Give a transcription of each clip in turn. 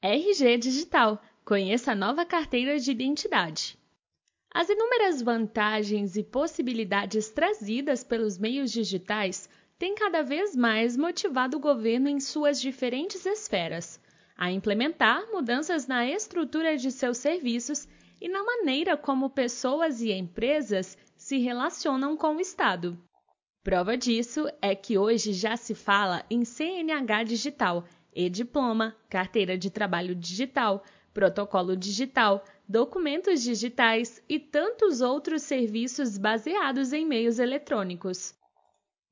RG Digital. Conheça a nova carteira de identidade. As inúmeras vantagens e possibilidades trazidas pelos meios digitais têm cada vez mais motivado o governo em suas diferentes esferas a implementar mudanças na estrutura de seus serviços e na maneira como pessoas e empresas se relacionam com o Estado. Prova disso é que hoje já se fala em CNH digital e-diploma, carteira de trabalho digital, protocolo digital, documentos digitais e tantos outros serviços baseados em meios eletrônicos.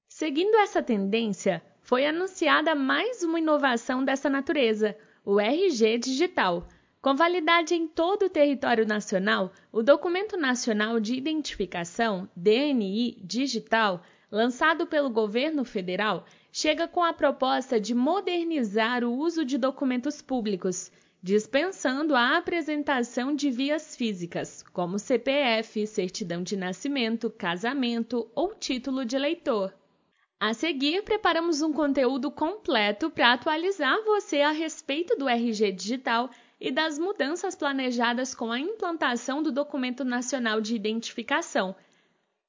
Seguindo essa tendência, foi anunciada mais uma inovação dessa natureza, o RG Digital. Com validade em todo o território nacional, o Documento Nacional de Identificação, DNI Digital, lançado pelo governo federal, chega com a proposta de modernizar o uso de documentos públicos, dispensando a apresentação de vias físicas, como CPF, certidão de nascimento, casamento ou título de eleitor. A seguir, preparamos um conteúdo completo para atualizar você a respeito do RG Digital e das mudanças planejadas com a implantação do Documento Nacional de Identificação.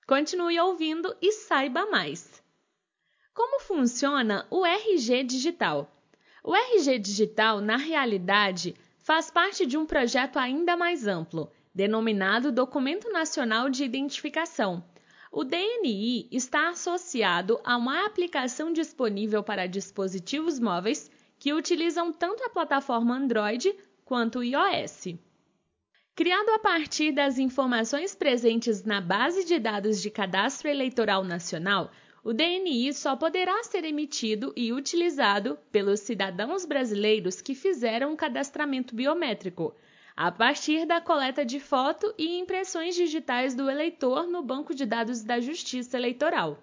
Continue ouvindo e saiba mais. Como funciona o RG Digital? O RG Digital, na realidade, faz parte de um projeto ainda mais amplo, denominado Documento Nacional de Identificação. O DNI está associado a uma aplicação disponível para dispositivos móveis que utilizam tanto a plataforma Android quanto o iOS. Criado a partir das informações presentes na Base de Dados de Cadastro Eleitoral Nacional, o DNI só poderá ser emitido e utilizado pelos cidadãos brasileiros que fizeram o cadastramento biométrico, a partir da coleta de foto e impressões digitais do eleitor no banco de dados da Justiça Eleitoral.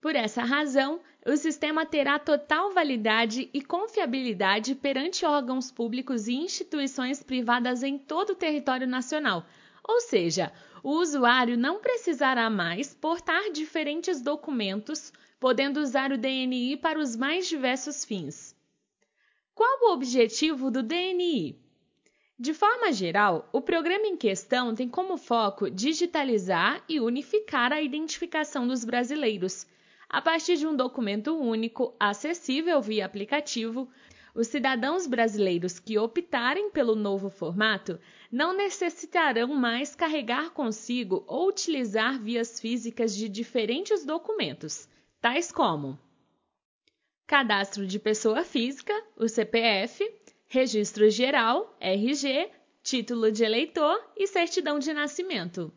Por essa razão, o sistema terá total validade e confiabilidade perante órgãos públicos e instituições privadas em todo o território nacional, ou seja, o usuário não precisará mais portar diferentes documentos, podendo usar o DNI para os mais diversos fins. Qual o objetivo do DNI? De forma geral, o programa em questão tem como foco digitalizar e unificar a identificação dos brasileiros. A partir de um documento único, acessível via aplicativo, os cidadãos brasileiros que optarem pelo novo formato não necessitarão mais carregar consigo ou utilizar vias físicas de diferentes documentos, tais como cadastro de pessoa física, o CPF, registro geral, RG, título de eleitor e certidão de nascimento.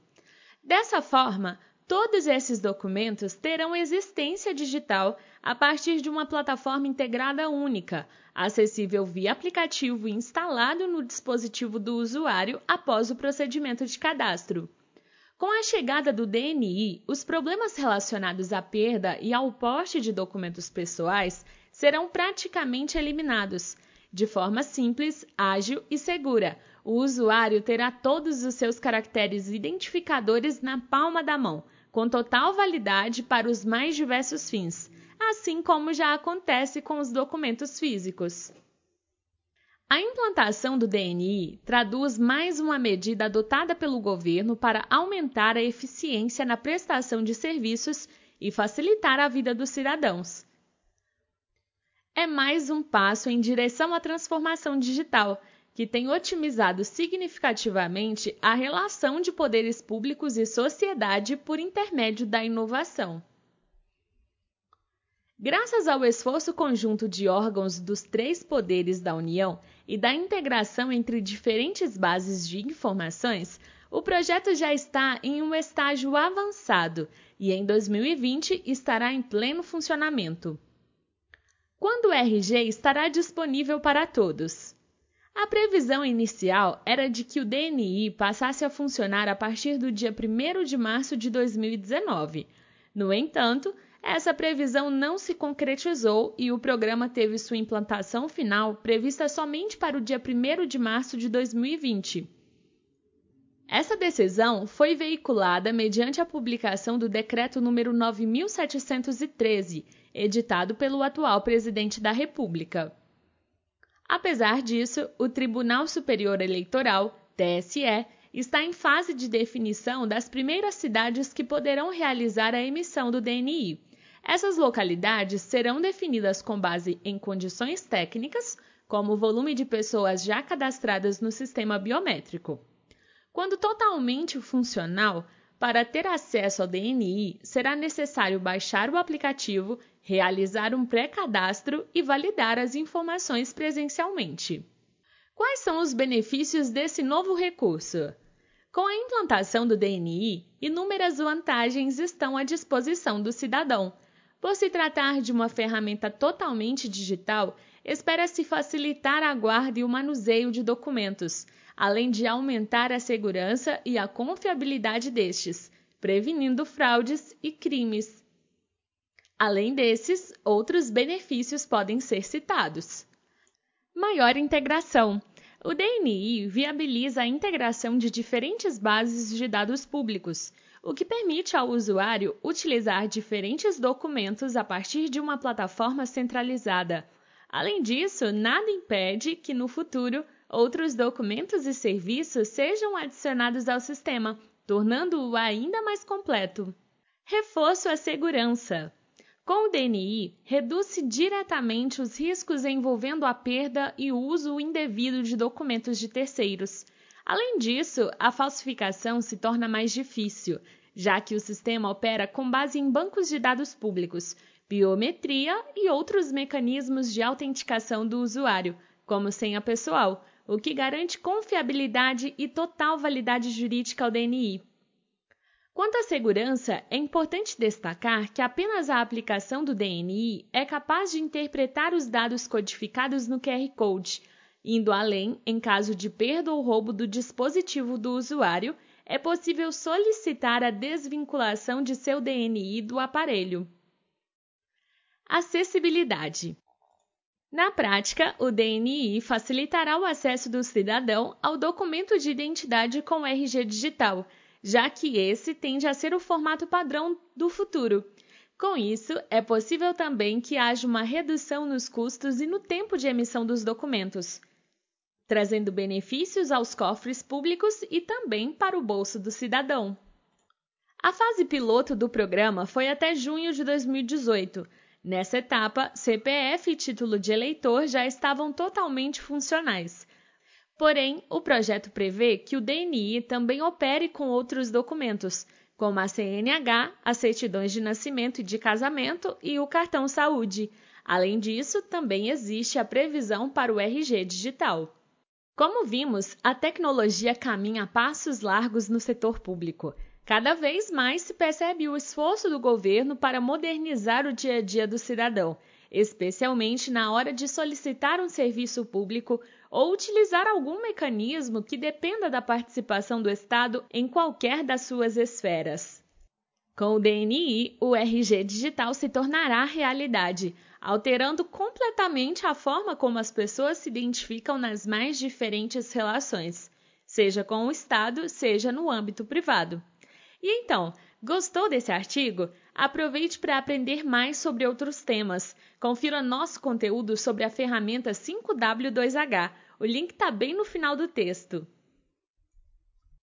Dessa forma, todos esses documentos terão existência digital a partir de uma plataforma integrada única, acessível via aplicativo instalado no dispositivo do usuário após o procedimento de cadastro. Com a chegada do DNI, os problemas relacionados à perda e ao porte de documentos pessoais serão praticamente eliminados. De forma simples, ágil e segura, o usuário terá todos os seus caracteres identificadores na palma da mão, com total validade para os mais diversos fins assim como já acontece com os documentos físicos. A implantação do DNI traduz mais uma medida adotada pelo governo para aumentar a eficiência na prestação de serviços e facilitar a vida dos cidadãos. É mais um passo em direção à transformação digital, que tem otimizado significativamente a relação de poderes públicos e sociedade por intermédio da inovação. Graças ao esforço conjunto de órgãos dos três poderes da União e da integração entre diferentes bases de informações, o projeto já está em um estágio avançado e em 2020 estará em pleno funcionamento. Quando o RG estará disponível para todos? A previsão inicial era de que o DNI passasse a funcionar a partir do dia 1 de março de 2019. No entanto, essa previsão não se concretizou e o programa teve sua implantação final prevista somente para o dia 1 de março de 2020. Essa decisão foi veiculada mediante a publicação do Decreto número 9713, editado pelo atual presidente da República. Apesar disso, o Tribunal Superior Eleitoral, TSE, está em fase de definição das primeiras cidades que poderão realizar a emissão do DNI. Essas localidades serão definidas com base em condições técnicas, como o volume de pessoas já cadastradas no sistema biométrico. Quando totalmente funcional, para ter acesso ao DNI, será necessário baixar o aplicativo, realizar um pré-cadastro e validar as informações presencialmente. Quais são os benefícios desse novo recurso? Com a implantação do DNI, inúmeras vantagens estão à disposição do cidadão. Por se tratar de uma ferramenta totalmente digital, espera-se facilitar a guarda e o manuseio de documentos, além de aumentar a segurança e a confiabilidade destes, prevenindo fraudes e crimes. Além desses, outros benefícios podem ser citados. Maior integração. O DNI viabiliza a integração de diferentes bases de dados públicos, o que permite ao usuário utilizar diferentes documentos a partir de uma plataforma centralizada. Além disso, nada impede que no futuro outros documentos e serviços sejam adicionados ao sistema, tornando-o ainda mais completo. Reforço à segurança. Com o DNI, reduz-se diretamente os riscos envolvendo a perda e o uso indevido de documentos de terceiros. Além disso, a falsificação se torna mais difícil, já que o sistema opera com base em bancos de dados públicos, biometria e outros mecanismos de autenticação do usuário, como senha pessoal, o que garante confiabilidade e total validade jurídica ao DNI. Quanto à segurança, é importante destacar que apenas a aplicação do DNI é capaz de interpretar os dados codificados no QR Code. Indo além, em caso de perda ou roubo do dispositivo do usuário, é possível solicitar a desvinculação de seu DNI do aparelho. Acessibilidade. Na prática, o DNI facilitará o acesso do cidadão ao documento de identidade com RG digital já que esse tende a ser o formato padrão do futuro. Com isso, é possível também que haja uma redução nos custos e no tempo de emissão dos documentos, trazendo benefícios aos cofres públicos e também para o bolso do cidadão. A fase piloto do programa foi até junho de 2018. Nessa etapa, CPF e título de eleitor já estavam totalmente funcionais. Porém, o projeto prevê que o DNI também opere com outros documentos, como a CNH, as certidões de nascimento e de casamento e o cartão saúde. Além disso, também existe a previsão para o RG digital. Como vimos, a tecnologia caminha a passos largos no setor público. Cada vez mais se percebe o esforço do governo para modernizar o dia a dia do cidadão, especialmente na hora de solicitar um serviço público ou utilizar algum mecanismo que dependa da participação do Estado em qualquer das suas esferas. Com o DNI, o RG digital se tornará realidade, alterando completamente a forma como as pessoas se identificam nas mais diferentes relações, seja com o Estado, seja no âmbito privado. E então, gostou desse artigo? Aproveite para aprender mais sobre outros temas. Confira nosso conteúdo sobre a ferramenta 5W2H. O link está bem no final do texto.